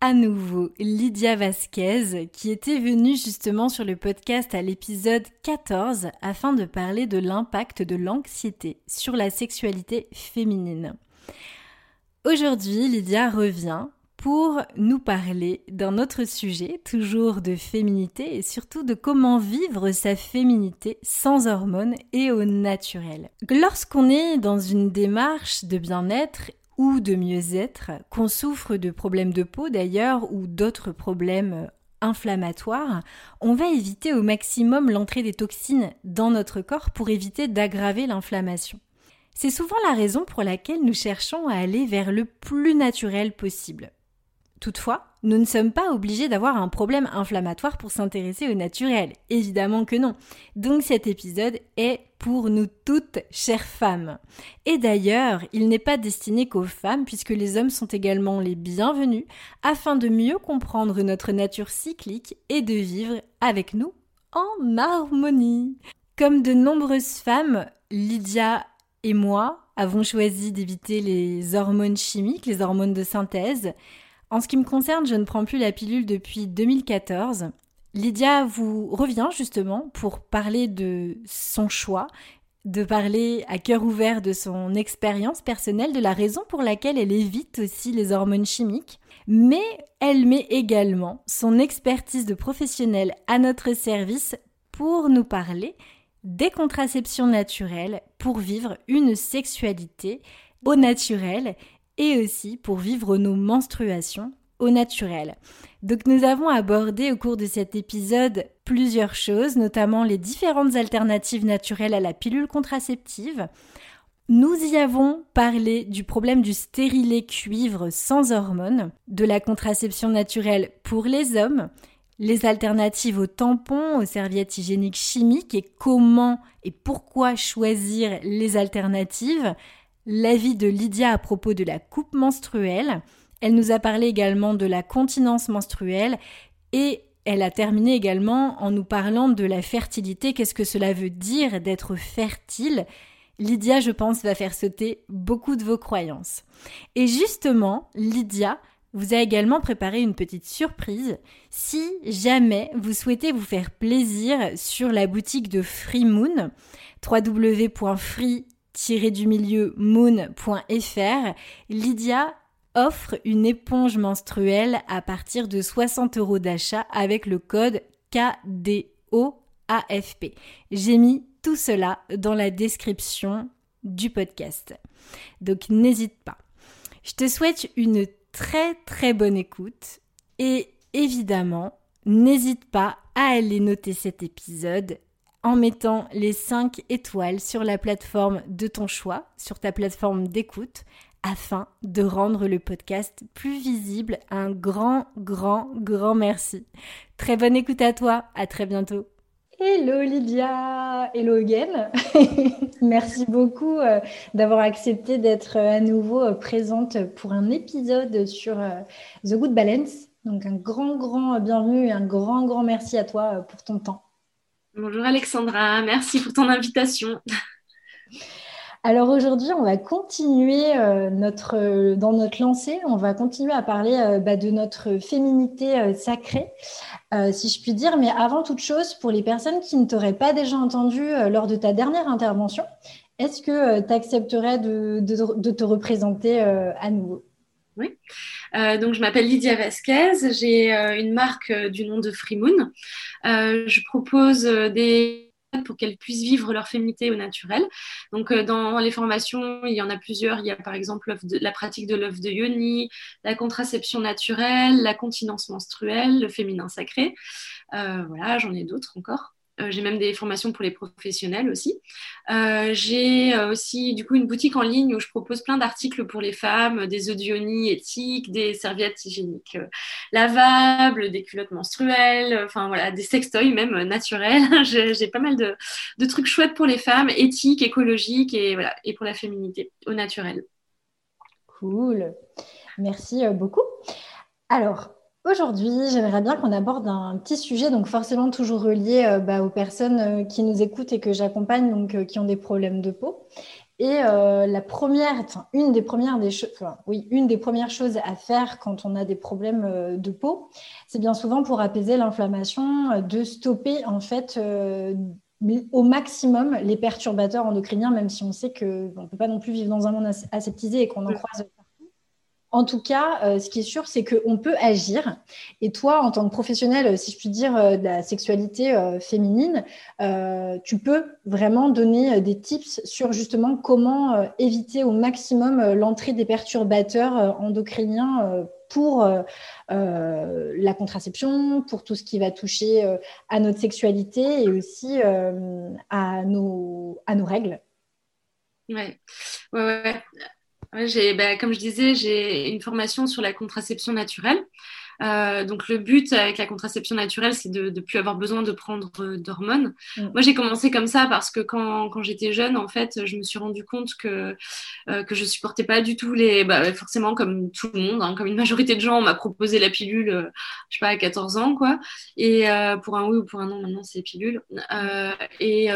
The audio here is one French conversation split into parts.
à nouveau Lydia Vasquez qui était venue justement sur le podcast à l'épisode 14 afin de parler de l'impact de l'anxiété sur la sexualité féminine. Aujourd'hui, Lydia revient pour nous parler d'un autre sujet, toujours de féminité et surtout de comment vivre sa féminité sans hormones et au naturel. Lorsqu'on est dans une démarche de bien-être ou de mieux-être, qu'on souffre de problèmes de peau d'ailleurs ou d'autres problèmes inflammatoires, on va éviter au maximum l'entrée des toxines dans notre corps pour éviter d'aggraver l'inflammation. C'est souvent la raison pour laquelle nous cherchons à aller vers le plus naturel possible. Toutefois, nous ne sommes pas obligés d'avoir un problème inflammatoire pour s'intéresser au naturel. Évidemment que non. Donc cet épisode est pour nous toutes, chères femmes. Et d'ailleurs, il n'est pas destiné qu'aux femmes, puisque les hommes sont également les bienvenus, afin de mieux comprendre notre nature cyclique et de vivre avec nous en harmonie. Comme de nombreuses femmes, Lydia et moi avons choisi d'éviter les hormones chimiques, les hormones de synthèse, en ce qui me concerne, je ne prends plus la pilule depuis 2014. Lydia vous revient justement pour parler de son choix, de parler à cœur ouvert de son expérience personnelle, de la raison pour laquelle elle évite aussi les hormones chimiques, mais elle met également son expertise de professionnelle à notre service pour nous parler des contraceptions naturelles pour vivre une sexualité au naturel et aussi pour vivre nos menstruations au naturel. Donc nous avons abordé au cours de cet épisode plusieurs choses, notamment les différentes alternatives naturelles à la pilule contraceptive. Nous y avons parlé du problème du stérilet cuivre sans hormones, de la contraception naturelle pour les hommes, les alternatives aux tampons, aux serviettes hygiéniques chimiques et comment et pourquoi choisir les alternatives, l'avis de Lydia à propos de la coupe menstruelle. Elle nous a parlé également de la continence menstruelle et elle a terminé également en nous parlant de la fertilité. Qu'est-ce que cela veut dire d'être fertile? Lydia, je pense, va faire sauter beaucoup de vos croyances. Et justement, Lydia vous a également préparé une petite surprise si jamais vous souhaitez vous faire plaisir sur la boutique de Free Moon, du milieu moon.fr, Lydia offre une éponge menstruelle à partir de 60 euros d'achat avec le code KDOAFP. J'ai mis tout cela dans la description du podcast. Donc n'hésite pas. Je te souhaite une très très bonne écoute et évidemment, n'hésite pas à aller noter cet épisode en mettant les 5 étoiles sur la plateforme de ton choix, sur ta plateforme d'écoute, afin de rendre le podcast plus visible. Un grand, grand, grand merci. Très bonne écoute à toi, à très bientôt. Hello Lydia, hello again. Merci beaucoup euh, d'avoir accepté d'être euh, à nouveau euh, présente pour un épisode sur The Good Balance. Donc un grand, grand bienvenue et un grand, grand merci à toi pour ton temps. Bonjour Alexandra, merci pour ton invitation. Alors aujourd'hui, on va continuer euh, notre, euh, dans notre lancée, on va continuer à parler euh, bah, de notre féminité sacrée, si je puis dire. Mais avant toute chose, pour les personnes qui ne t'auraient pas déjà entendu lors de ta dernière intervention, est-ce que tu accepterais de, de, te représenter à nouveau? Oui. Donc, je m'appelle Lydia Vasquez, j'ai une marque du nom de Freemoon. je propose des pour qu'elles puissent vivre leur féminité au naturel. Donc, euh, dans les formations, il y en a plusieurs. Il y a par exemple la pratique de l'œuf de yoni, la contraception naturelle, la continence menstruelle, le féminin sacré. Euh, voilà, j'en ai d'autres encore. Euh, j'ai même des formations pour les professionnels aussi. Euh, j'ai euh, aussi du coup une boutique en ligne où je propose plein d'articles pour les femmes, des audionies éthiques, des serviettes hygiéniques lavables, des culottes menstruelles, enfin voilà, des sextoys même naturels. j'ai pas mal de, de, trucs chouettes pour les femmes, éthiques, écologiques et voilà, et pour la féminité au naturel. Cool. Merci beaucoup. Alors, Aujourd'hui, j'aimerais bien qu'on aborde un petit sujet, donc forcément toujours relié euh, bah, aux personnes euh, qui nous écoutent et que j'accompagne, donc euh, qui ont des problèmes de peau. Et la première, une des premières des choses, oui, une des premières choses à faire quand on a des problèmes de peau, c'est bien souvent pour apaiser l'inflammation, de stopper en fait au maximum les perturbateurs endocriniens, même si on sait qu'on ne peut pas non plus vivre dans un monde aseptisé et qu'on en croise en tout cas, euh, ce qui est sûr, c'est qu'on peut agir. Et toi, en tant que professionnel, si je puis dire, euh, de la sexualité euh, féminine, tu peux vraiment donner des tips sur justement comment éviter au maximum l'entrée des perturbateurs endocriniens pour la contraception, pour tout ce qui va toucher à notre sexualité et aussi à, nos, à nos règles. Ouais, ouais, ouais. Ouais, bah, comme je disais, j'ai une formation sur la contraception naturelle. Euh, donc le but avec la contraception naturelle, c'est de ne plus avoir besoin de prendre euh, d'hormones. Mm. Moi, j'ai commencé comme ça parce que quand, quand j'étais jeune, en fait, je me suis rendu compte que euh, que je supportais pas du tout les, bah, forcément comme tout le monde, hein, comme une majorité de gens, on m'a proposé la pilule, euh, je sais pas à 14 ans quoi. Et euh, pour un oui ou pour un non, maintenant c'est pilule. et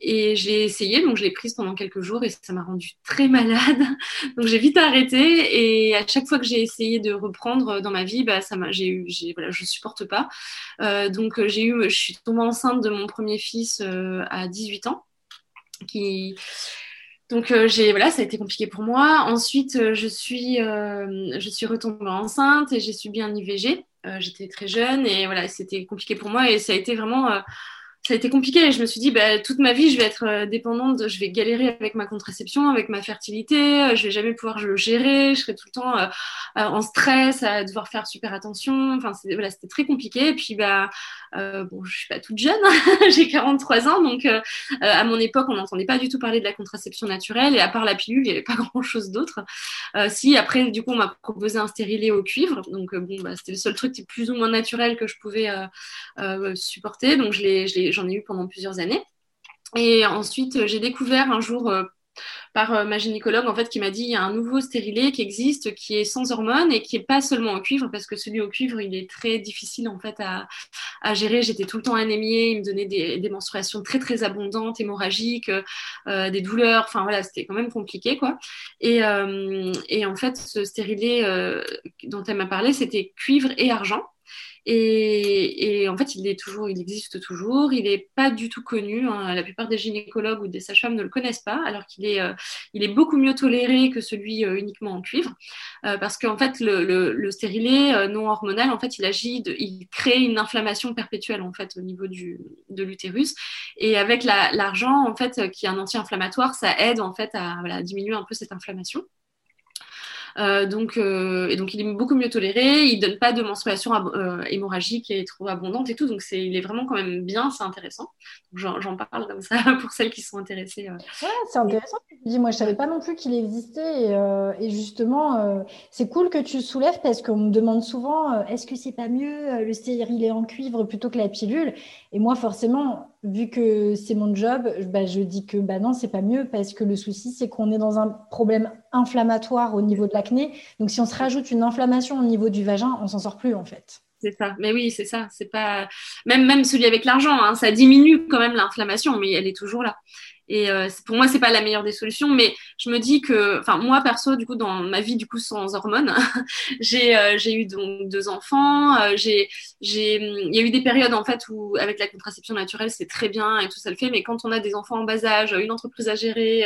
et j'ai essayé, donc je l'ai prise pendant quelques jours et ça m'a rendue très malade. Donc j'ai vite arrêté et à chaque fois que j'ai essayé de reprendre dans ma vie, bah, ça m'a, j'ai eu, j'ai, voilà, je supporte pas. Euh, donc j'ai eu, je suis tombée enceinte de mon premier fils euh, à 18 ans, qui donc euh, j'ai voilà, ça a été compliqué pour moi. Ensuite, euh, je suis euh, je suis retombée enceinte et j'ai subi un IVG. J'étais très jeune et voilà, c'était compliqué pour moi et ça a été vraiment ça a été compliqué je me suis dit bah, toute ma vie je vais être euh, dépendante, je vais galérer avec ma contraception, avec ma fertilité, euh, je vais jamais pouvoir le gérer, je serai tout le temps euh, en stress, à devoir faire super attention. Enfin voilà, c'était très compliqué. Et puis bah bon, je suis pas toute jeune, j'ai 43 ans, donc à mon époque on n'entendait pas du tout parler de la contraception naturelle et à part la pilule il n'y avait pas grand chose d'autre. si après du coup on m'a proposé un stérilet au cuivre, donc bon bah, c'était le seul truc plus ou moins naturel que je pouvais supporter, donc je l'ai j'en ai eu pendant plusieurs années. Et ensuite, euh, j'ai découvert un jour euh, par euh, ma gynécologue en fait qui m'a dit il y a un nouveau stérilet qui existe qui est sans hormones et qui est pas seulement au cuivre parce que celui au cuivre il est très difficile en fait à, à gérer. J'étais tout le temps anémiée il me donnait des, menstruations très très abondantes hémorragiques des douleurs. Enfin voilà c'était quand même compliqué quoi. Et, et en fait ce stérilet dont elle m'a parlé c'était cuivre et argent et, en fait, il est toujours, il existe toujours. Il n'est pas du tout connu. Hein. La plupart des gynécologues ou des sages-femmes ne le connaissent pas, alors qu'il est, euh, il est beaucoup mieux toléré que celui euh, uniquement en cuivre, euh, parce qu'en fait, le, le, stérilet non hormonal, en fait, il agit, il crée une inflammation perpétuelle en fait au niveau du, de l'utérus. Et avec l'argent, en fait, qui est un anti-inflammatoire, ça aide en fait à voilà, diminuer un peu cette inflammation. Euh, donc, euh, et donc, il est beaucoup mieux toléré. Il donne pas de menstruation euh, hémorragique et trop abondante et tout. Donc, c'est, il est vraiment quand même bien. C'est intéressant. J'en, parle comme ça pour celles qui sont intéressées. Ouais, c'est intéressant. Dis, moi, je savais pas non plus qu'il existait. Et, justement, c'est cool que tu soulèves parce qu'on me demande souvent est-ce que c'est pas mieux le stérilet en cuivre plutôt que la pilule? Et moi, forcément, vu que c'est mon job, bah, je dis que bah non, c'est pas mieux parce que le souci, c'est qu'on est dans un problème inflammatoire au niveau de l'acné. Donc, si on se rajoute une inflammation au niveau du vagin, on s'en sort plus en fait. C'est ça. Mais oui, c'est ça. C'est pas même même celui avec l'argent, hein, ça diminue quand même l'inflammation, mais elle est toujours là. Et euh, pour moi, c'est pas la meilleure des solutions, mais je me dis que, enfin, moi perso, du coup, dans ma vie, du coup, sans hormones, j'ai euh, j'ai eu donc deux enfants. Euh, j'ai il y a eu des périodes en fait où avec la contraception naturelle, c'est très bien et tout ça le fait, mais quand on a des enfants en bas âge, une entreprise à gérer,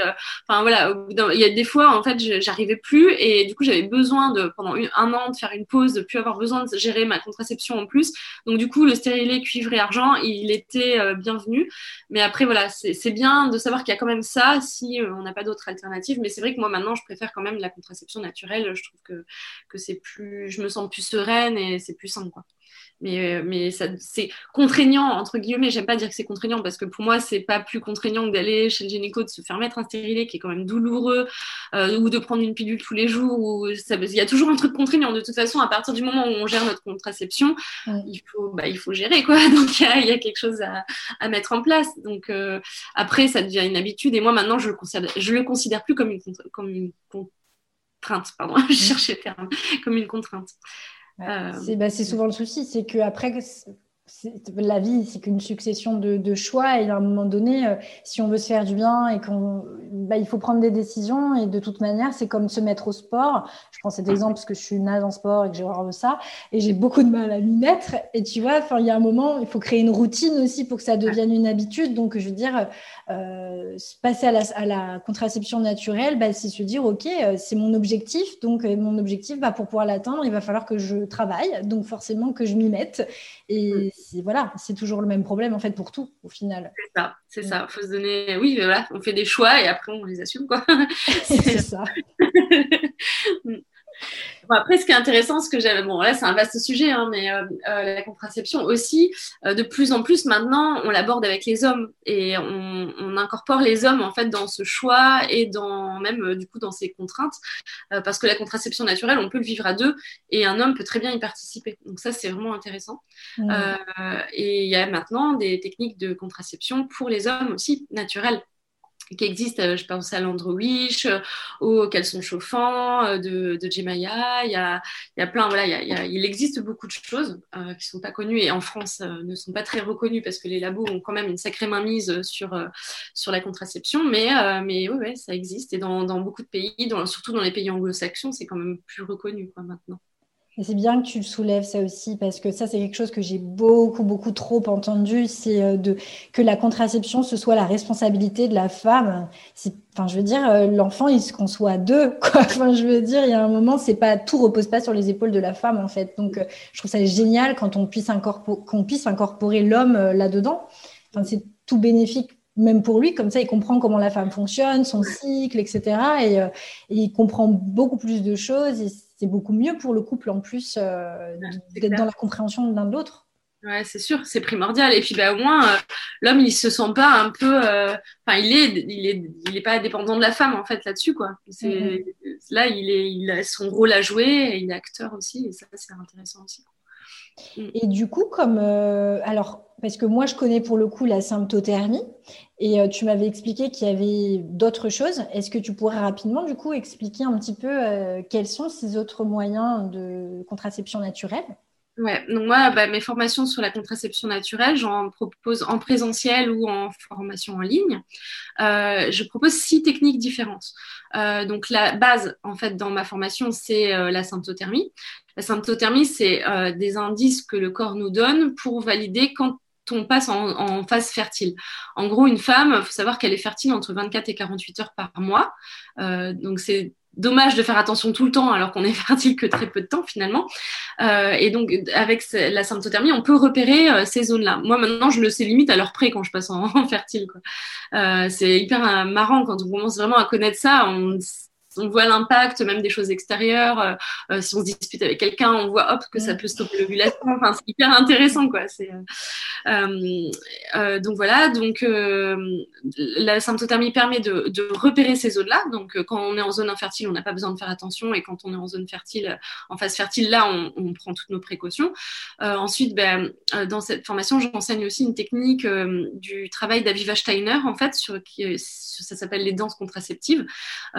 enfin voilà, il y a des fois en fait, j'arrivais plus et du coup, j'avais besoin de pendant un an de faire une pause, de plus avoir besoin de gérer ma contraception en plus. Donc du coup, le stérilet cuivre et argent, il était bienvenu. Mais après, voilà, c'est bien de savoir qu'il y a quand même ça si euh, on n'a pas d'autres alternatives. Mais c'est vrai que moi, maintenant, je préfère quand même la contraception naturelle. Je trouve que, que c'est plus, je me sens plus sereine et c'est plus simple. Quoi mais, euh, mais c'est contraignant, entre guillemets. J'aime pas dire que c'est contraignant parce que pour moi, c'est pas plus contraignant que d'aller chez le gynéco, de se faire mettre un stérilet qui est quand même douloureux, euh, ou de prendre une pilule tous les jours. Ou il y a toujours un truc contraignant. De toute façon, à partir du moment où on gère notre contraception, il, faut, bah, il faut gérer, quoi. Donc, il y, a quelque chose à, à mettre en place. Donc, euh, après, ça devient une habitude. Et moi, maintenant, je le considère, je le considère plus comme une, comme une contrainte, pardon, je cherchais le terme, comme une contrainte. Euh, bah, c'est souvent le souci, c'est qu'après, la vie, c'est qu'une succession de, choix. Et à un moment donné, euh, si on veut se faire du bien et qu'on, bah, il faut prendre des décisions. Et de toute manière, c'est comme se mettre au sport. Je prends cet exemple parce que je suis nage en sport et que j'ai horreur de ça. Et j'ai beaucoup de mal à m'y mettre. Et tu vois, il y a un moment, il faut créer une routine aussi pour que ça devienne une habitude. Donc, je veux dire, euh, passer à la, à la, contraception naturelle, bah, c'est se dire, OK, euh, c'est mon objectif. Donc, mon objectif, bah, pour pouvoir l'atteindre, il va falloir que je travaille. Donc, forcément, que je m'y mette. Et voilà, c'est toujours le même problème en fait pour tout au final. C'est ça, c'est ça. Faut se donner, oui, voilà, on fait des choix et après on les assume quoi. c'est ça. Après, ce qui est intéressant, ce que j'avais, bon, là, c'est un vaste sujet, hein, mais euh, euh, la contraception aussi, euh, de plus en plus maintenant, on l'aborde avec les hommes et on, on, incorpore les hommes en fait dans ce choix et dans même du coup dans ces contraintes, parce que la contraception naturelle, on peut le vivre à deux et un homme peut très bien y participer. Donc ça, c'est vraiment intéressant. Mmh. et il y a maintenant des techniques de contraception pour les hommes aussi naturelles qui existent, euh, je pense à l'Androwish, euh, aux caleçons chauffants euh, de, de Jemaya. Il y a, il y a plein, voilà, il, y a, il, existe beaucoup de choses qui ne sont pas connues et en France ne sont pas très reconnues parce que les labos ont quand même une sacrée mainmise sur, sur la contraception. Mais, mais oui, ouais, ça existe et dans, dans beaucoup de pays, dans, surtout dans les pays anglo-saxons, c'est quand même plus reconnu quoi, maintenant. Et c'est bien que tu soulèves ça aussi, parce que ça, c'est quelque chose que j'ai beaucoup, beaucoup trop entendu, c'est euh, de que la contraception, ce soit la responsabilité de la femme. Enfin, je veux dire, euh, l'enfant, il se conçoit à deux. Enfin, je veux dire, il y a un moment, c'est pas tout repose pas sur les épaules de la femme, en fait. Donc, euh, je trouve ça génial quand on puisse, qu'on puisse incorporer l'homme là-dedans. Enfin, c'est tout bénéfique même pour lui, comme ça, il comprend comment la femme fonctionne, son cycle, etc. Et, et il comprend beaucoup plus de choses. Et c'est beaucoup mieux pour le couple en plus euh, d'être dans la compréhension l'un de l'autre. Ouais, c'est sûr, c'est primordial. Et puis, bah, au moins, euh, l'homme, il se sent pas un peu. Euh, enfin, il est, il est, il est pas dépendant de la femme en fait là-dessus, quoi. C'est là, il est, il a son rôle à jouer, et il est acteur aussi, et ça, c'est intéressant aussi. Mm. Et du coup, comme alors, parce que moi, je connais pour le coup la symptothermie, et tu m'avais expliqué qu'il y avait d'autres choses. Est-ce que tu pourrais rapidement, du coup, expliquer un petit peu quels sont ces autres moyens de contraception naturelle? Ouais, donc moi, bah, mes formations sur la contraception naturelle, j'en propose en présentiel ou en formation en ligne. Euh, je propose six techniques différentes. Euh, donc la base, en fait, dans ma formation, c'est euh, la symptothermie. La symptothermie, c'est des indices que le corps nous donne pour valider quand on passe en, phase fertile. En gros, une femme, il faut savoir qu'elle est fertile entre 24 et 48 heures par mois. donc, c'est dommage de faire attention tout le temps alors qu'on est fertile que très peu de temps finalement. Euh, et donc avec la symptothermie, on peut repérer euh, ces zones-là. Moi maintenant, je le sais limite à l'heure près quand je passe en, fertile. Euh, c'est hyper euh, marrant quand on commence vraiment à connaître ça. On, on voit l'impact même des choses extérieures. Euh, euh, si on se dispute avec quelqu'un, on voit hop que ça peut stopper l'ovulation. Enfin, c'est hyper intéressant quoi. C'est euh, donc voilà. Donc la symptothermie permet de, de repérer ces zones-là. Donc quand on est en zone infertile, on n'a pas besoin de faire attention, et quand on est en zone fertile, en phase fertile, là, on, on prend toutes nos précautions. ensuite, ben, dans cette formation, j'enseigne aussi une technique du travail d'Aviva Steiner en fait, sur qui ça s'appelle les danses contraceptives.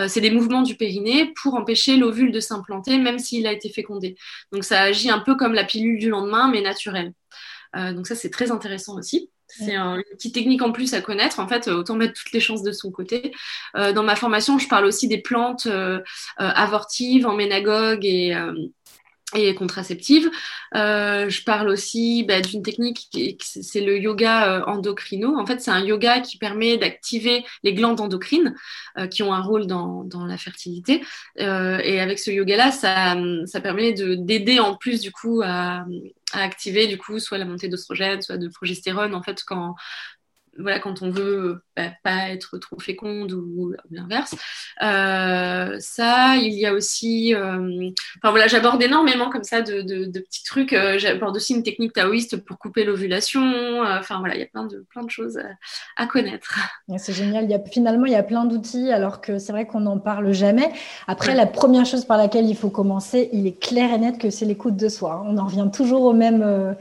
c'est des mouvements du périnée pour empêcher l'ovule de s'implanter, même s'il a été fécondé. Donc ça agit un peu comme la pilule du lendemain, mais naturelle. Euh, donc ça, c'est très intéressant aussi. C'est une petite technique en plus à connaître. En fait, autant mettre toutes les chances de son côté. dans ma formation, je parle aussi des plantes avortives, en ménagogue et et contraceptive. Euh, je parle aussi bah, d'une technique, c'est le yoga euh, endocrino. En fait, c'est un yoga qui permet d'activer les glandes endocrines euh, qui ont un rôle dans, dans la fertilité. Euh, et avec ce yoga-là, ça, ça permet d'aider en plus du coup à, à activer du coup soit la montée d'oestrogène, soit de progestérone. En fait, quand voilà, quand on veut bah, pas être trop féconde ou, l'inverse. Euh, ça, il y a aussi, euh, enfin voilà, j'aborde énormément comme ça de, de, petits trucs. Euh, j'aborde aussi une technique taoïste pour couper l'ovulation. Enfin voilà, il y a plein de plein de choses à, connaître. C'est génial. Il y a, finalement, il y a plein d'outils, alors que c'est vrai qu'on n'en parle jamais. Après, la première chose par laquelle il faut commencer, il est clair et net que c'est l'écoute de soi. On en revient toujours au même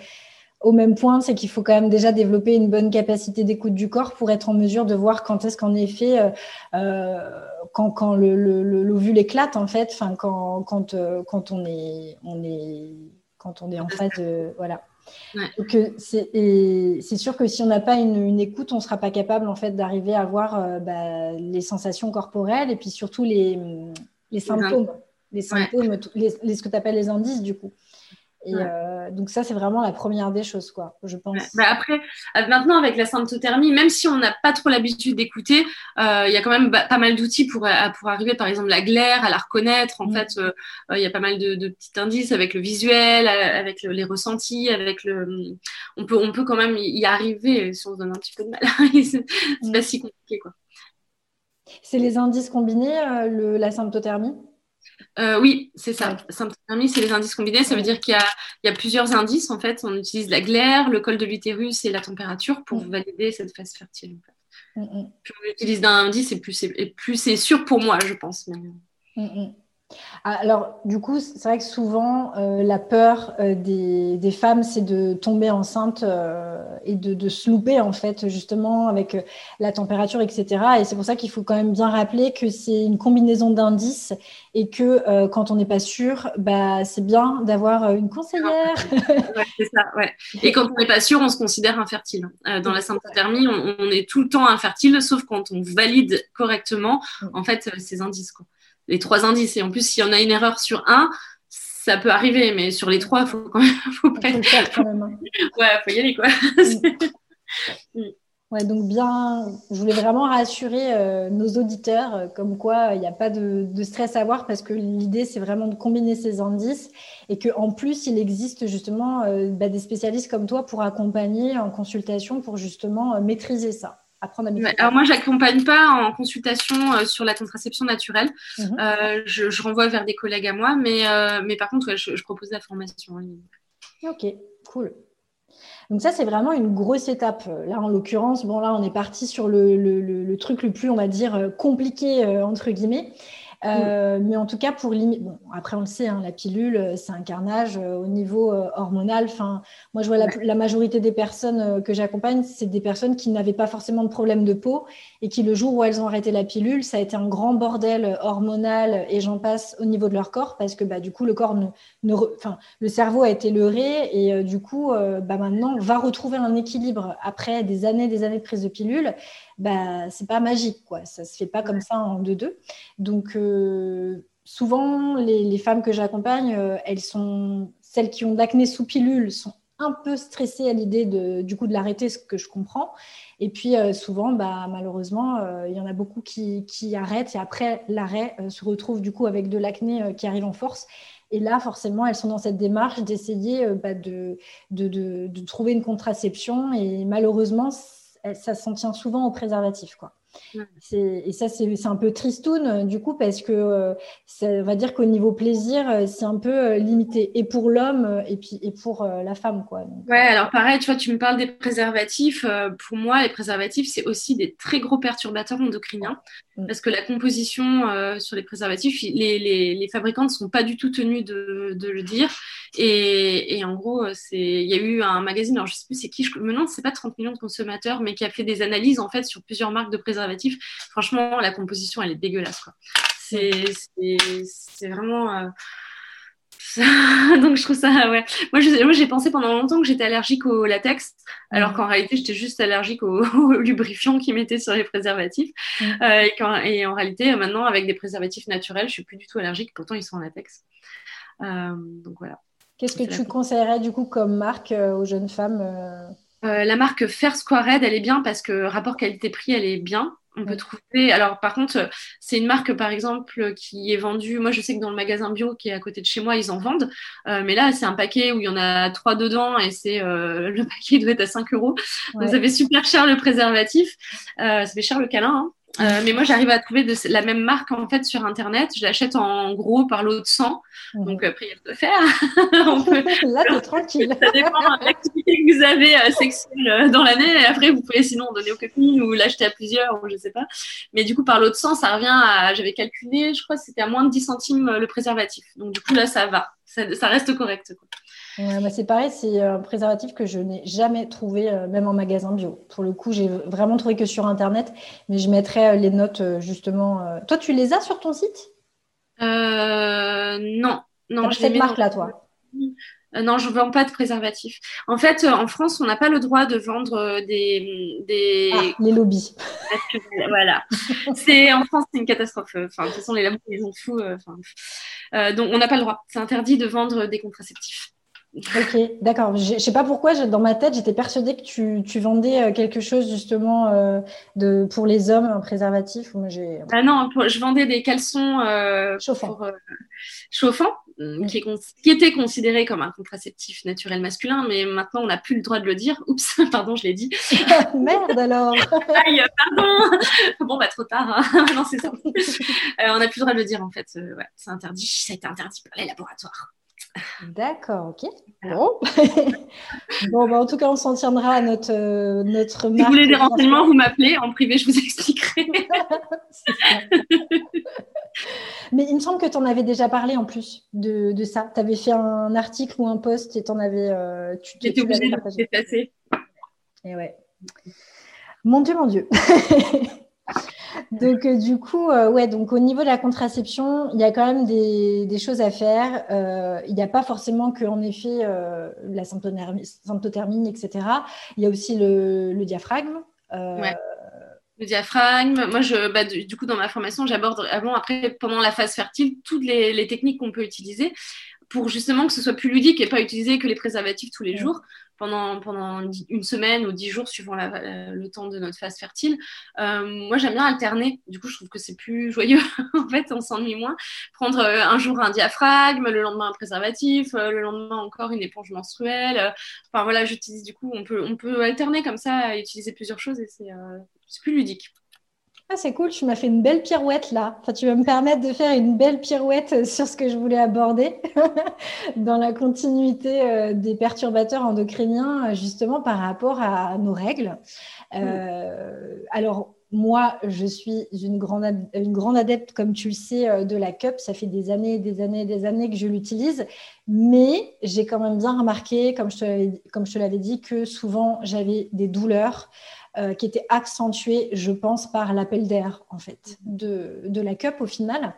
au même point, c'est qu'il faut quand même déjà développer une bonne capacité d'écoute du corps pour être en mesure de voir quand est-ce qu'en effet, euh, euh quand, quand l'ovule éclate, en fait, enfin, quand, quand, euh, quand on est, on est, quand on est en phase, voilà. Euh, c'est sûr que si on n'a pas une, une, écoute, on ne sera pas capable en fait d'arriver à voir bah, les sensations corporelles et puis surtout les, les symptômes, les symptômes, les, ce que tu appelles les indices du coup. Et euh, donc ça, c'est vraiment la première des choses, quoi, je pense. Bah, après, euh, maintenant, avec la symptothermie, même si on n'a pas trop l'habitude d'écouter, euh, il y a quand même pas mal d'outils pour, pour arriver, par exemple, la glaire, à la reconnaître. En mm. fait, il y a pas mal de, petits indices avec le visuel, avec les ressentis, avec le... On peut, on peut quand même y arriver si on se donne un petit peu de mal. c'est mm. pas si compliqué, quoi. C'est les indices combinés, le, la symptothermie? Euh, oui, c'est ça. Symptothermie, c'est les indices combinés. Ça veut dire qu'il y, a, plusieurs indices. En fait, on utilise la glaire, le col de l'utérus et la température pour mm. valider cette phase fertile. Mm, mm. Plus on utilise d'un indice, et plus c'est sûr pour moi, je pense. Ah, alors, du coup, c'est vrai que souvent, euh, la peur euh, des, femmes, c'est de tomber enceinte et de, se louper, en fait, justement, avec la température, etc. Et c'est pour ça qu'il faut quand même bien rappeler que c'est une combinaison d'indices et que quand on n'est pas sûr, bah, c'est bien d'avoir une conseillère. c'est ça, ouais. Et quand on n'est pas sûr, on se considère infertile. dans la symptothermie, on, on, est tout le temps infertile, sauf quand on valide correctement, en fait, ces indices. Quoi les trois indices. Et en plus, s'il y en a une erreur sur un, ça peut arriver, mais sur les trois, il faut quand même. Faut pas... Faut faire quand même. Hein. ouais, faut y aller, quoi. Mm. Ouais, donc bien, je voulais vraiment rassurer euh, nos auditeurs, euh, comme quoi il n'y a pas de, stress à avoir, parce que l'idée, c'est vraiment de combiner ces indices et qu'en plus, il existe justement euh, bah, des spécialistes comme toi pour accompagner en consultation pour justement maîtriser ça alors moi, j'accompagne pas en consultation euh, sur la contraception naturelle. Mhm. Euh, je, renvoie vers des collègues à moi, mais, euh, mais par contre, je, propose la formation en ligne. Ok, cool. Donc ça, c'est vraiment une grosse étape. Là, en l'occurrence, bon, là, on est parti sur le, le, le, truc le plus, on va dire, compliqué, entre guillemets. Euh, mais en tout cas, pour limiter. Bon, après, on le sait, hein, la pilule, euh, c'est un carnage euh, au niveau hormonal. Enfin, moi, je vois la, majorité des personnes que j'accompagne, c'est des personnes qui n'avaient pas forcément de problème de peau et qui, le jour où elles ont arrêté la pilule, ça a été un grand bordel hormonal et j'en passe au niveau de leur corps parce que, bah, du coup, le corps ne, ne enfin, le cerveau a été leurré et du coup, bah, maintenant, va retrouver un équilibre après des années, des années de prise de pilule bah, c'est pas magique, quoi. Ça se fait pas comme ça en deux-deux. Donc, euh, souvent, les, femmes que j'accompagne, euh, elles sont, celles qui ont de l'acné sous pilule, sont un peu stressées à l'idée de, du coup de l'arrêter, ce que je comprends. Et puis, euh, souvent, bah, malheureusement, il y en a beaucoup qui, qui arrêtent et après l'arrêt se retrouvent du coup avec de l'acné qui arrive en force. Et là, forcément, elles sont dans cette démarche d'essayer bah, de, de, de, de, trouver une contraception. Et malheureusement, ça s'en tient souvent au préservatif. Quoi. Et ça, c'est un peu tristoun, euh, du coup, parce que euh, ça va dire qu'au niveau plaisir, euh, c'est un peu limité, et pour l'homme, et puis et pour la femme. Quoi. ouais, alors pareil, tu vois, tu me parles des préservatifs. pour moi, les préservatifs, c'est aussi des très gros perturbateurs endocriniens, mm. parce que la composition sur les préservatifs, les, les, les, fabricants ne sont pas du tout tenus de, de le dire. Et, et en gros, il y a eu un magazine, alors je sais plus c'est qui, je me demande, c'est pas 30 millions de consommateurs, mais qui a fait des analyses en fait sur plusieurs marques de préservatifs franchement, la composition, elle est dégueulasse. C'est vraiment. Euh, Donc je trouve ça, ouais. Moi, j'ai pensé pendant longtemps que j'étais allergique au latex, alors qu'en réalité, j'étais juste allergique au, lubrifiant qu'ils mettaient sur les préservatifs. Euh, et, en réalité, maintenant, avec des préservatifs naturels, je suis plus du tout allergique. Pourtant, ils sont en latex. Euh, donc voilà. Qu'est-ce que tu conseillerais du coup comme marque euh, aux jeunes femmes La marque Fair Squared, elle est bien parce que rapport qualité-prix, elle est bien. On peut trouver. Alors, par contre, c'est une marque, par exemple, qui est vendue. Moi, je sais que dans le magasin bio qui est à côté de chez moi, ils en vendent. Euh, mais là, c'est un paquet où il y en a trois dedans et c'est euh, le paquet doit être à 5 euros. Donc, ça fait super cher le préservatif. Euh, ça fait cher le câlin. Hein. Euh, mais moi, j'arrive à trouver de la même marque en fait sur internet. Je l'achète en gros par lot de 100. Donc après, il y a de faire. On peut... Là, t'es tranquille. Ça dépend de l'activité que vous avez euh, sexuelle euh, dans l'année. Et après, vous pouvez sinon donner aux copines ou l'acheter à plusieurs, ou je sais pas. Mais du coup, par lot de 100, ça revient à. J'avais calculé, je crois que c'était à moins de 10 centimes le préservatif. Donc du coup, là, ça va. Ça, ça reste correct. Quoi. Bah, c'est pareil, c'est un préservatif que je n'ai jamais trouvé, euh, même en magasin bio. Pour le coup, j'ai vraiment trouvé que sur Internet, mais je mettrai euh, les notes euh, justement. Toi, tu les as sur ton site? Non, non. je cette marque-là, toi? Non, je ne vends pas de préservatif. En fait, en France, on n'a pas le droit de vendre des. des... Ah, les lobbies. voilà. c'est, en France, c'est une catastrophe. Enfin, de toute façon, les labos, ils ont fou. donc, on n'a pas le droit. C'est interdit de vendre des contraceptifs. Ok, d'accord. Je ne sais pas pourquoi, dans ma tête, j'étais persuadée que tu, tu, vendais euh, quelque chose justement euh, de, pour les hommes, un préservatif. Moi, ah non, je vendais des caleçons euh, chauffants, chauffants mm. qui, qui, étaient considérés comme un contraceptif naturel masculin, mais maintenant on n'a plus le droit de le dire. Oups, pardon, je l'ai dit. Merde alors Aïe, pardon Bon, bah trop tard. Hein. non, c'est ça. on n'a plus le droit de le dire en fait. ouais, c'est interdit. Ça a été interdit par les laboratoires. D'accord, ok. Bon, bon bah, en tout cas, on s'en tiendra à notre, euh, notre Si vous voulez des renseignements, vous m'appelez. En privé, je vous expliquerai. Mais il me semble que tu en avais déjà parlé en plus de, de ça. Tu avais fait un article ou un post et tu en avais. Euh, J'étais obligée de le passer. Et ouais. Mon Dieu, mon Dieu. donc euh, du coup, euh, ouais, donc au niveau de la contraception, il y a quand même des, choses à faire. Euh, il n'y a pas forcément qu'en effet la symptothermie, etc. Il y a aussi le, diaphragme. Le diaphragme. Moi, je, bah, du, coup, dans ma formation, j'aborde avant, après, pendant la phase fertile, toutes les techniques qu'on peut utiliser pour justement que ce soit plus ludique et pas utiliser que les préservatifs tous les jours pendant, pendant une semaine ou dix jours suivant le temps de notre phase fertile. Euh, moi, j'aime bien alterner. Du coup, je trouve que c'est plus joyeux. en fait, on s'ennuie moins. Prendre euh, un jour un diaphragme, le lendemain un préservatif, euh, le lendemain encore une éponge menstruelle. Enfin voilà, j'utilise du coup, on peut, on peut alterner comme ça, utiliser plusieurs choses et c'est plus ludique. Ah, c'est cool, tu m'as fait une belle pirouette là. Enfin, tu vas me permettre de faire une belle pirouette sur ce que je voulais aborder dans la continuité euh, des perturbateurs endocriniens, justement par rapport à nos règles. Euh, alors, moi, je suis une grande, une grande adepte, comme tu le sais, euh, de la cup. Ça fait des années, des années, des années que je l'utilise. Mais j'ai quand même bien remarqué, comme je te l'avais dit, que souvent j'avais des douleurs. Euh, qui était accentué, je pense, par l'appel d'air, en fait, de, de, la cup au final.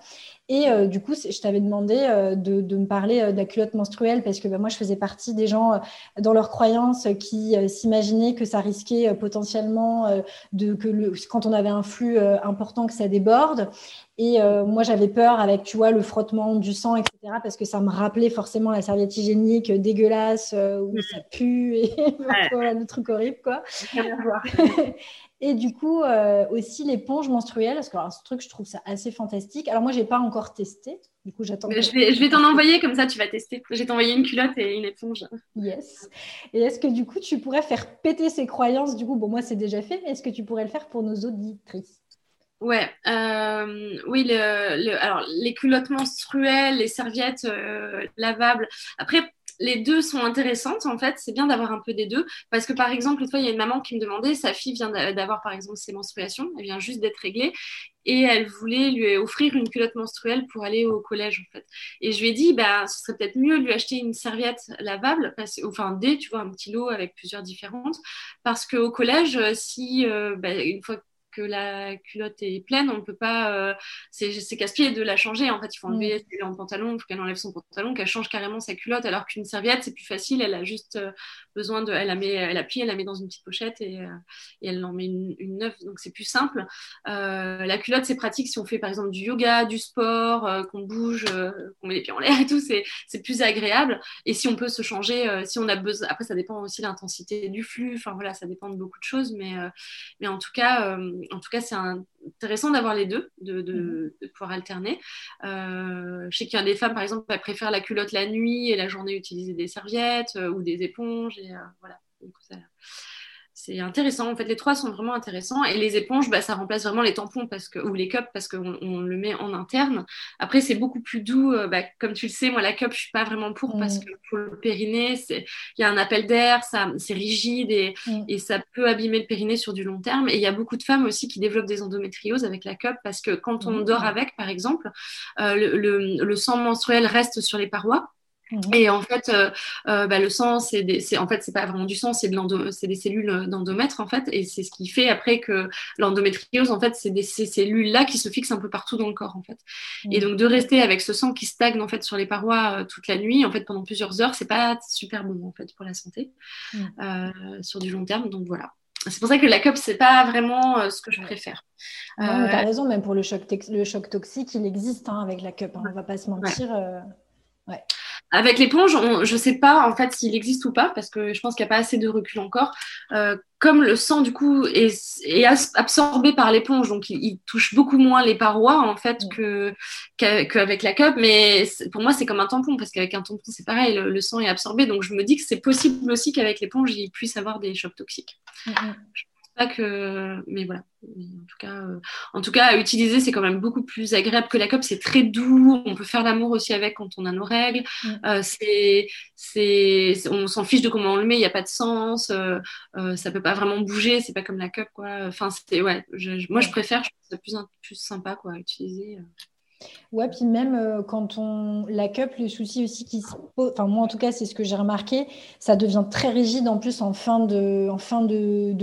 Et euh, du coup, je t'avais demandé euh, de, de, me parler de la culotte menstruelle parce que bah, moi, je faisais partie des gens dans leurs croyances qui s'imaginaient que ça risquait potentiellement de que le, quand on avait un flux important que ça déborde. Et euh, moi, j'avais peur avec, tu vois, le frottement du sang, etc., parce que ça me rappelait forcément la serviette hygiénique dégueulasse euh, où ça pue et voilà, le truc horrible, quoi. et du coup, euh, aussi l'éponge menstruelle, parce que ce truc, je trouve ça assez fantastique. Alors moi, j'ai pas encore testé. Du coup, j'attends. Je vais, je vais t'en envoyer comme ça, tu vas tester. Je vais t'envoyer une culotte et une éponge. Yes. Et est-ce que du coup, tu pourrais faire péter ces croyances? Du coup, bon, moi, c'est déjà fait, mais est-ce que tu pourrais le faire pour nos auditrices? Ouais, euh, oui, le, alors les culottes menstruelles, les serviettes euh, lavables. Après, les deux sont intéressantes en fait. C'est bien d'avoir un peu des deux parce que par exemple, une fois, il y a une maman qui me demandait, sa fille vient d'avoir par exemple ses menstruations, elle vient juste d'être réglée et elle voulait lui offrir une culotte menstruelle pour aller au collège en fait. Et je lui ai dit, bah, ce serait peut-être mieux lui acheter une serviette lavable, parce, enfin des, tu vois, un petit lot avec plusieurs différentes, parce qu'au collège, si euh, bah, une fois que la culotte est pleine, on ne peut pas. Euh, c'est casse-pied de la changer. En fait, il faut enlever mm. elle en pantalon, il faut qu'elle enlève son pantalon, qu'elle change carrément sa culotte. Alors qu'une serviette, c'est plus facile. Elle a juste euh, besoin de. Elle la met, elle appuie, elle la met dans une petite pochette et, euh, et elle en met une, une neuve. Donc c'est plus simple. la culotte, c'est pratique si on fait par exemple du yoga, du sport, qu'on bouge, qu'on met les pieds en l'air et tout. C'est plus agréable. Et si on peut se changer, si on a besoin. Après, ça dépend aussi de l'intensité du flux. Enfin voilà, ça dépend de beaucoup de choses. Mais, mais en tout cas, en tout cas, c'est intéressant d'avoir les deux, de, mhm. pouvoir alterner. Euh, je sais qu'il y a des femmes, par exemple, qui préfèrent la culotte la nuit et la journée utiliser des serviettes euh, ou des éponges. Et, euh, voilà c'est intéressant. En fait, les trois sont vraiment intéressants. Et les éponges, bah, ça remplace vraiment les tampons parce que, ou les cups parce qu'on on le met en interne. Après, c'est beaucoup plus doux. Euh, bah, comme tu le sais, moi, la cup, je suis pas vraiment pour parce mm. que pour le périnée, il y a un appel d'air, c'est rigide et, mm. et, ça peut abîmer le périnée sur du long terme. Et il y a beaucoup de femmes aussi qui développent des endométrioses avec la cup parce que quand on mm. dort avec, par exemple, euh, le, le sang menstruel reste sur les parois. Mhm. Et en fait, euh, euh, bah, le sang, c'est en fait, c'est pas vraiment du sang, c'est de des cellules d'endomètre en fait, et c'est ce qui fait après que l'endométriose, en fait, c'est ces cellules-là qui se fixent un peu partout dans le corps en fait. Et mhm. donc de rester avec ce sang qui stagne en fait sur les parois euh, toute la nuit, en fait, pendant plusieurs heures, c'est pas super bon en fait pour la santé mhm. sur du long terme. Donc voilà. C'est pour ça que la COP, c'est pas vraiment ce que je préfère. Non, tu as raison, même pour le choc, le choc toxique, il existe hein, avec la COP. Hein, on va pas se mentir. Ouais. Avec l'éponge, je ne sais pas en fait s'il existe ou pas, parce que je pense qu'il n'y a pas assez de recul encore. Euh, comme le sang, du coup, est, absorbé par l'éponge, donc il, touche beaucoup moins les parois, en fait, que, qu'avec la cup. Mais pour moi, c'est comme un tampon, parce qu'avec un tampon, c'est pareil, le, sang est absorbé. Donc je me dis que c'est possible aussi qu'avec l'éponge, il puisse avoir des chocs toxiques. Mm-hmm pas que, mais voilà. En tout cas, euh, en tout cas, à utiliser, c'est quand même beaucoup plus agréable que la COP. C'est très doux. On peut faire l'amour aussi avec quand on a nos règles. Mm. Euh, c'est, c'est, on s'en fiche de comment on le met. Il n'y a pas de sens. Euh, ça peut pas vraiment bouger. C'est pas comme la cup, quoi. Enfin, c'est ouais. moi, je préfère. Je trouve ça plus, plus sympa, quoi, à utiliser. Ouais, puis même euh, quand on la cup, le souci aussi qui se pose, enfin moi en tout cas c'est ce que j'ai remarqué, ça devient très rigide en plus en fin de,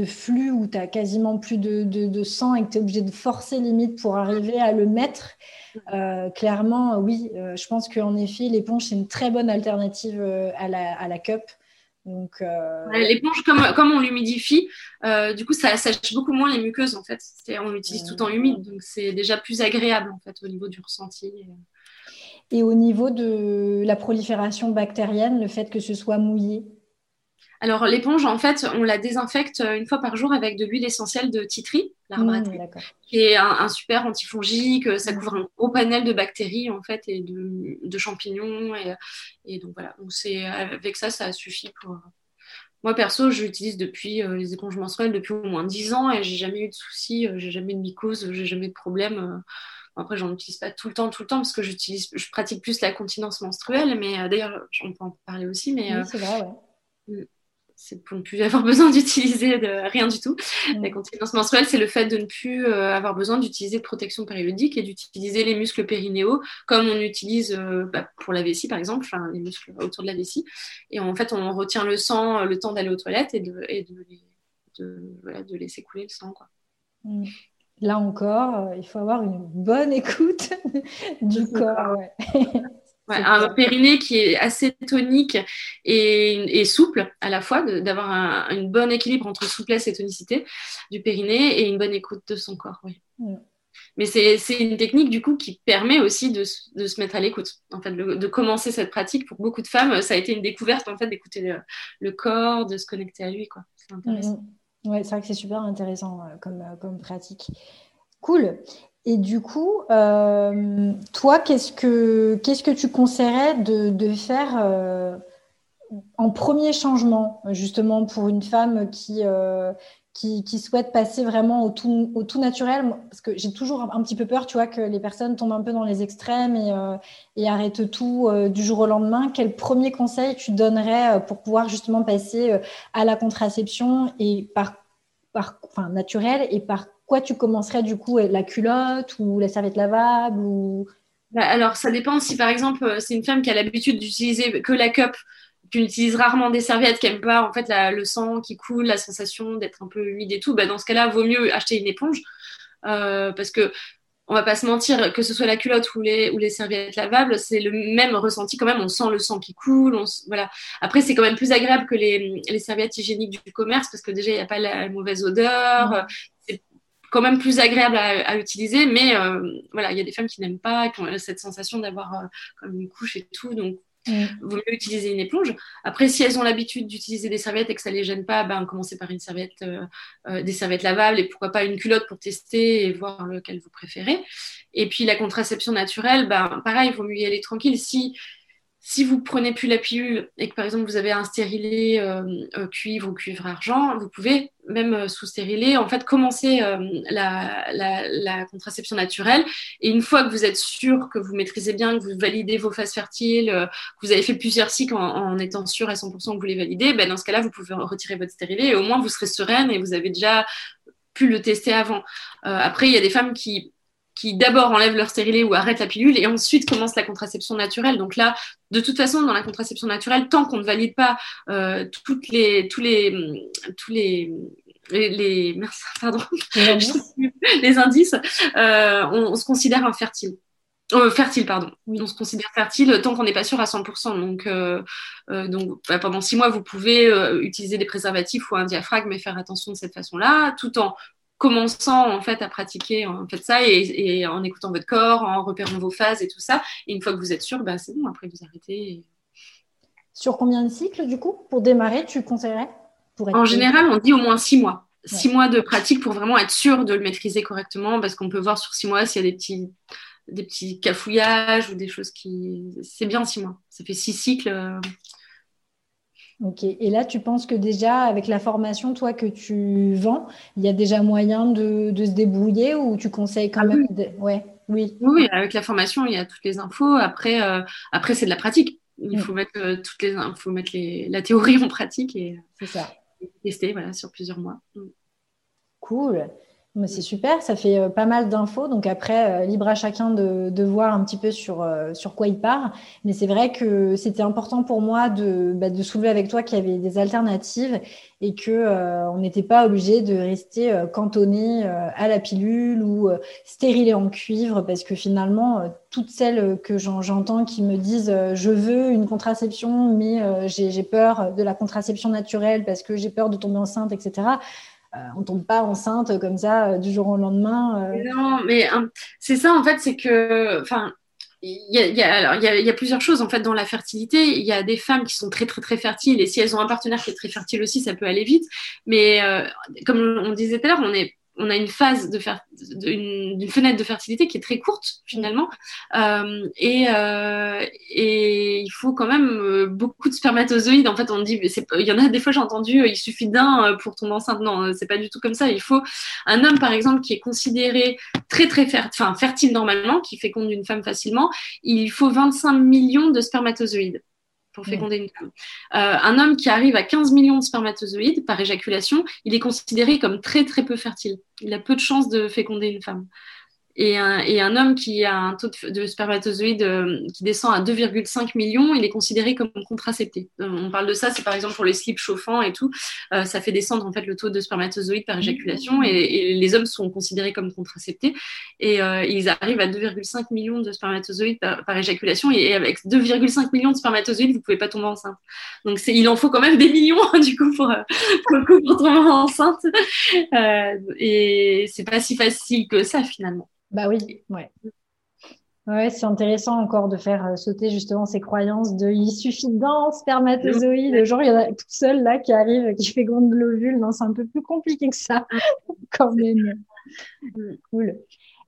flux où tu as quasiment plus de, de, sang et que tu es obligé de forcer limite pour arriver à le mettre. Euh, clairement, oui, euh, je pense qu'en effet l'éponge c'est une très bonne alternative à la, à la cup. Donc, euh... L'éponge, comme, comme on l'humidifie, euh, du coup, ça sèche beaucoup moins les muqueuses en fait. On l'utilise tout en humide, donc c'est déjà plus agréable en fait au niveau du ressenti. Et au niveau de la prolifération bactérienne, le fait que ce soit mouillé alors l'éponge, en fait, on la désinfecte une fois par jour avec de l'huile essentielle de titri, l'arbre mmh, qui est un, super antifongique. Ça couvre un gros panel de bactéries en fait et de, champignons et, donc voilà. Donc c'est avec ça, ça suffit pour. Moi perso, je l'utilise depuis euh, les éponges menstruelles depuis au moins 10 ans et j'ai jamais eu de soucis, euh, j'ai jamais eu de mycose, j'ai jamais eu de problème. Euh. Après, j'en utilise pas tout le temps, tout le temps, parce que j'utilise, je pratique plus la continence menstruelle, mais d'ailleurs, on peut en parler aussi. Mais, oui, c'est vrai, ouais. C'est pour ne plus avoir besoin d'utiliser de rien du tout. Mm. La continence menstruelle, c'est le fait de ne plus euh, avoir besoin d'utiliser de protection périodique et d'utiliser les muscles périnéaux comme on utilise euh, bah, pour la vessie, par exemple, enfin, les muscles autour de la vessie. Et en fait, on retient le sang euh, le temps d'aller aux toilettes et de, et de, de, voilà, de laisser couler le sang. Quoi. Mm. Là encore, il faut avoir une bonne écoute du corps. Ouais. un périnée qui est assez tonique et, souple à la fois, d'avoir un, un, bon équilibre entre souplesse et tonicité du périnée et une bonne écoute de son corps. Oui. Mais c'est une technique du coup qui permet aussi de, de se mettre à l'écoute, en fait, de commencer cette pratique. Pour beaucoup de femmes, ça a été une découverte en fait d'écouter le, corps, de se connecter à lui. C'est intéressant. Mm, mm. Ouais, c'est vrai que c'est super intéressant euh, comme, euh, comme pratique. Cool. Et du coup, euh, toi, qu'est-ce que, qu'est-ce que tu conseillerais de, faire euh, en premier changement, justement, pour une femme qui, euh, qui, souhaite passer vraiment au tout, naturel? Parce que j'ai toujours un, petit peu peur, tu vois, que les personnes tombent un peu dans les extrêmes et, et arrêtent tout du jour au lendemain. Quel premier conseil tu donnerais pour pouvoir justement passer à la contraception et par, par enfin, naturelle et par quoi tu commencerais du coup La culotte ou la serviette lavable ou... Bah, alors, ça dépend si par exemple, euh, c'est une femme qui a l'habitude d'utiliser que la cup tu utilises rarement des serviettes qui n'aiment pas en fait le sang qui coule, la sensation d'être un peu humide et tout, bah, dans ce cas-là, vaut mieux acheter une éponge euh, parce que on va pas se mentir, que ce soit la culotte ou les, ou les serviettes lavables, c'est le même ressenti quand même. On sent le sang qui coule. On, voilà. Après, c'est quand même plus agréable que les, les serviettes hygiéniques du, commerce parce que déjà, il n'y a pas la mauvaise odeur. C'est quand même plus agréable à, utiliser. Mais euh, voilà, il y a des femmes qui n'aiment pas, qui ont cette sensation d'avoir euh, comme une couche et tout. Donc, Mm. Vaut mieux utiliser une éponge. Après, si elles ont l'habitude d'utiliser des serviettes et que ça les gêne pas, ben, commencez par une serviette, euh, euh, des serviettes lavables et pourquoi pas une culotte pour tester et voir lequel vous préférez. Et puis la contraception naturelle, ben, pareil, il vaut mieux y aller tranquille. Si si vous prenez plus la pilule et que par exemple vous avez un stérilet euh, euh, cuivre ou cuivre argent, vous pouvez même euh, sous stérilet en fait commencer la, contraception naturelle et une fois que vous êtes sûr que vous maîtrisez bien, que vous validez vos phases fertiles, que vous avez fait plusieurs cycles en, étant sûr à 100% que vous les validez, ben dans ce cas-là vous pouvez retirer votre stérilet et au moins vous serez sereine et vous avez déjà pu le tester avant. après il y a des femmes qui qui d'abord enlèvent leur stérilet ou arrêtent la pilule et ensuite commencent la contraception naturelle. Donc là, de toute façon, dans la contraception naturelle, tant qu'on ne valide pas euh, toutes les, tous les, tous les, les, merci, pardon, les indices, euh, on, se considère infertile. Euh, fertile, pardon. On se considère fertile tant qu'on n'est pas sûr à 100%. Donc, euh, euh, donc bah, pendant six mois, vous pouvez utiliser des préservatifs ou un diaphragme et faire attention de cette façon-là, tout en commençant en fait à pratiquer en fait ça et, en écoutant votre corps, en repérant vos phases et tout ça. Et une fois que vous êtes sûr, bah, c'est bon, après vous arrêtez. Sur combien de cycles du coup pour démarrer, tu conseillerais pour En général, on dit au moins six mois. Six mois de pratique pour vraiment être sûr de le maîtriser correctement parce qu'on peut voir sur six mois s'il y a des petits des petits cafouillages ou des choses qui c'est bien six mois. Ça fait six cycles. Ok. Et là, tu penses que déjà, avec la formation, toi, que tu vends, il y a déjà moyen de, se débrouiller ou tu conseilles quand ah même oui. Ouais, oui. oui. avec la formation, il y a toutes les infos. Après, euh, après c'est de la pratique. Il mm. faut mettre, euh, toutes les, faut mettre la théorie en pratique et, ça. tester voilà, sur plusieurs mois. Mm. Cool. C'est super, ça fait euh, pas mal d'infos. Donc après, euh, libre à chacun de, voir un petit peu sur, euh, sur quoi il part. Mais c'est vrai que c'était important pour moi de, bah, de soulever avec toi qu'il y avait des alternatives et que on n'était pas obligé de rester cantonné à la pilule ou stérilé en cuivre parce que finalement, toutes celles que j'entends qui me disent je veux une contraception mais j'ai peur de la contraception naturelle parce que j'ai peur de tomber enceinte, etc on tombe pas enceinte comme ça euh, du jour au lendemain. Euh. Non, mais hein, c'est ça en fait, c'est que, enfin, il y, a, plusieurs choses en fait dans la fertilité. Il y a des femmes qui sont très très très fertiles et si elles ont un partenaire qui est très fertile aussi, ça peut aller vite. Mais comme on disait tout à l'heure, on est on a une phase de faire une, fenêtre de fertilité qui est très courte finalement. Euh, et, euh, et il faut quand même euh, beaucoup de spermatozoïdes. En fait on dit il y en a des fois j'ai entendu il suffit d'un pour tomber enceinte. Non c'est pas du tout comme ça. Il faut un homme par exemple qui est considéré très très enfin, fertile normalement qui féconde une femme facilement il faut 25 millions de spermatozoïdes pour féconder une femme. Euh, un homme qui arrive à 15 millions de spermatozoïdes par éjaculation, il est considéré comme très très peu fertile. Il a peu de chances de féconder une femme. Et un, homme qui a un taux de, spermatozoïdes euh, qui descend à 2,5 millions, il est considéré comme contracepté. Euh, on parle de ça, c'est par exemple pour les slips chauffants et tout, euh, ça fait descendre en fait le taux de spermatozoïdes par éjaculation et, les hommes sont considérés comme contraceptés et ils arrivent à 2,5 millions de spermatozoïdes par, éjaculation et, avec 2,5 millions de spermatozoïdes, vous pouvez pas tomber enceinte. Donc il en faut quand même des millions du coup pour, pour, pour tomber enceinte et c'est pas si facile que ça finalement. Bah oui, ouais. Ouais, c'est intéressant encore de faire euh, sauter justement ces croyances de il suffit d'un spermatozoïde, genre il y en a tout seul là qui arrive, qui fait grande l'ovule. Non, c'est un peu plus compliqué que ça quand même. Cool.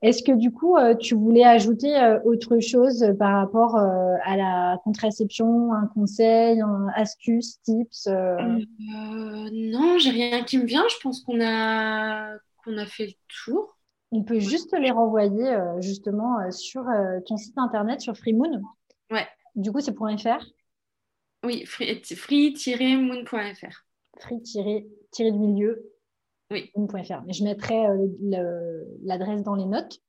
Est-ce que du coup, euh, tu voulais ajouter euh, autre chose par rapport à la contraception, un conseil, un astuce, tips Non, j'ai rien qui me vient. Je pense qu'on a qu'on a fait le tour on peut juste les renvoyer euh, justement euh, sur euh, ton site internet, sur FreeMoon. Ouais. Du coup, c'est .fr Oui, free-moon.fr. Free- du milieu. Oui. Moon.fr. Mais je mettrai l'adresse dans les notes.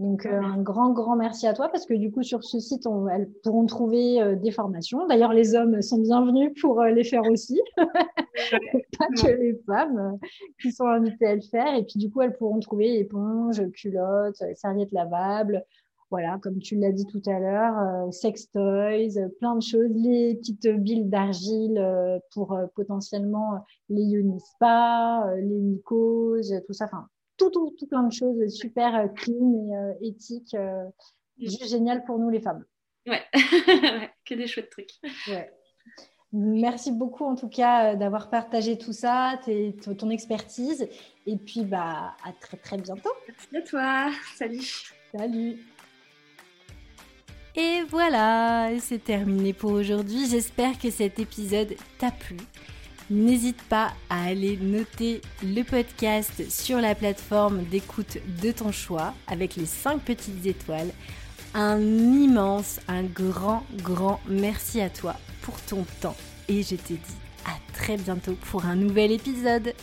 Donc, euh, un grand, grand merci à toi parce que du coup, sur ce site, elles pourront trouver euh, des formations. D'ailleurs, les hommes sont bienvenus pour les faire aussi, pas que les femmes qui sont invitées à le faire. Et puis, du coup, elles pourront trouver éponges, culottes, serviettes lavables, voilà, comme tu l'as dit tout à l'heure, euh, sex toys, euh, plein de choses, les petites billes d'argile euh, pour potentiellement les Unispa, les mycoses, tout ça, enfin, tout, tout, tout plein de choses super clean et éthiques, mm. juste génial pour nous les femmes. Ouais, que des chouettes trucs. Ouais. Merci beaucoup en tout cas d'avoir partagé tout ça, tes, ton expertise. Et puis bah, à très très bientôt. Merci à toi. Salut. Salut. Et voilà, c'est terminé pour aujourd'hui. J'espère que cet épisode t'a plu. N'hésite pas à aller noter le podcast sur la plateforme d'écoute de ton choix avec les 5 petites étoiles. Un immense, un grand, grand merci à toi pour ton temps. Et je te dis à très bientôt pour un nouvel épisode.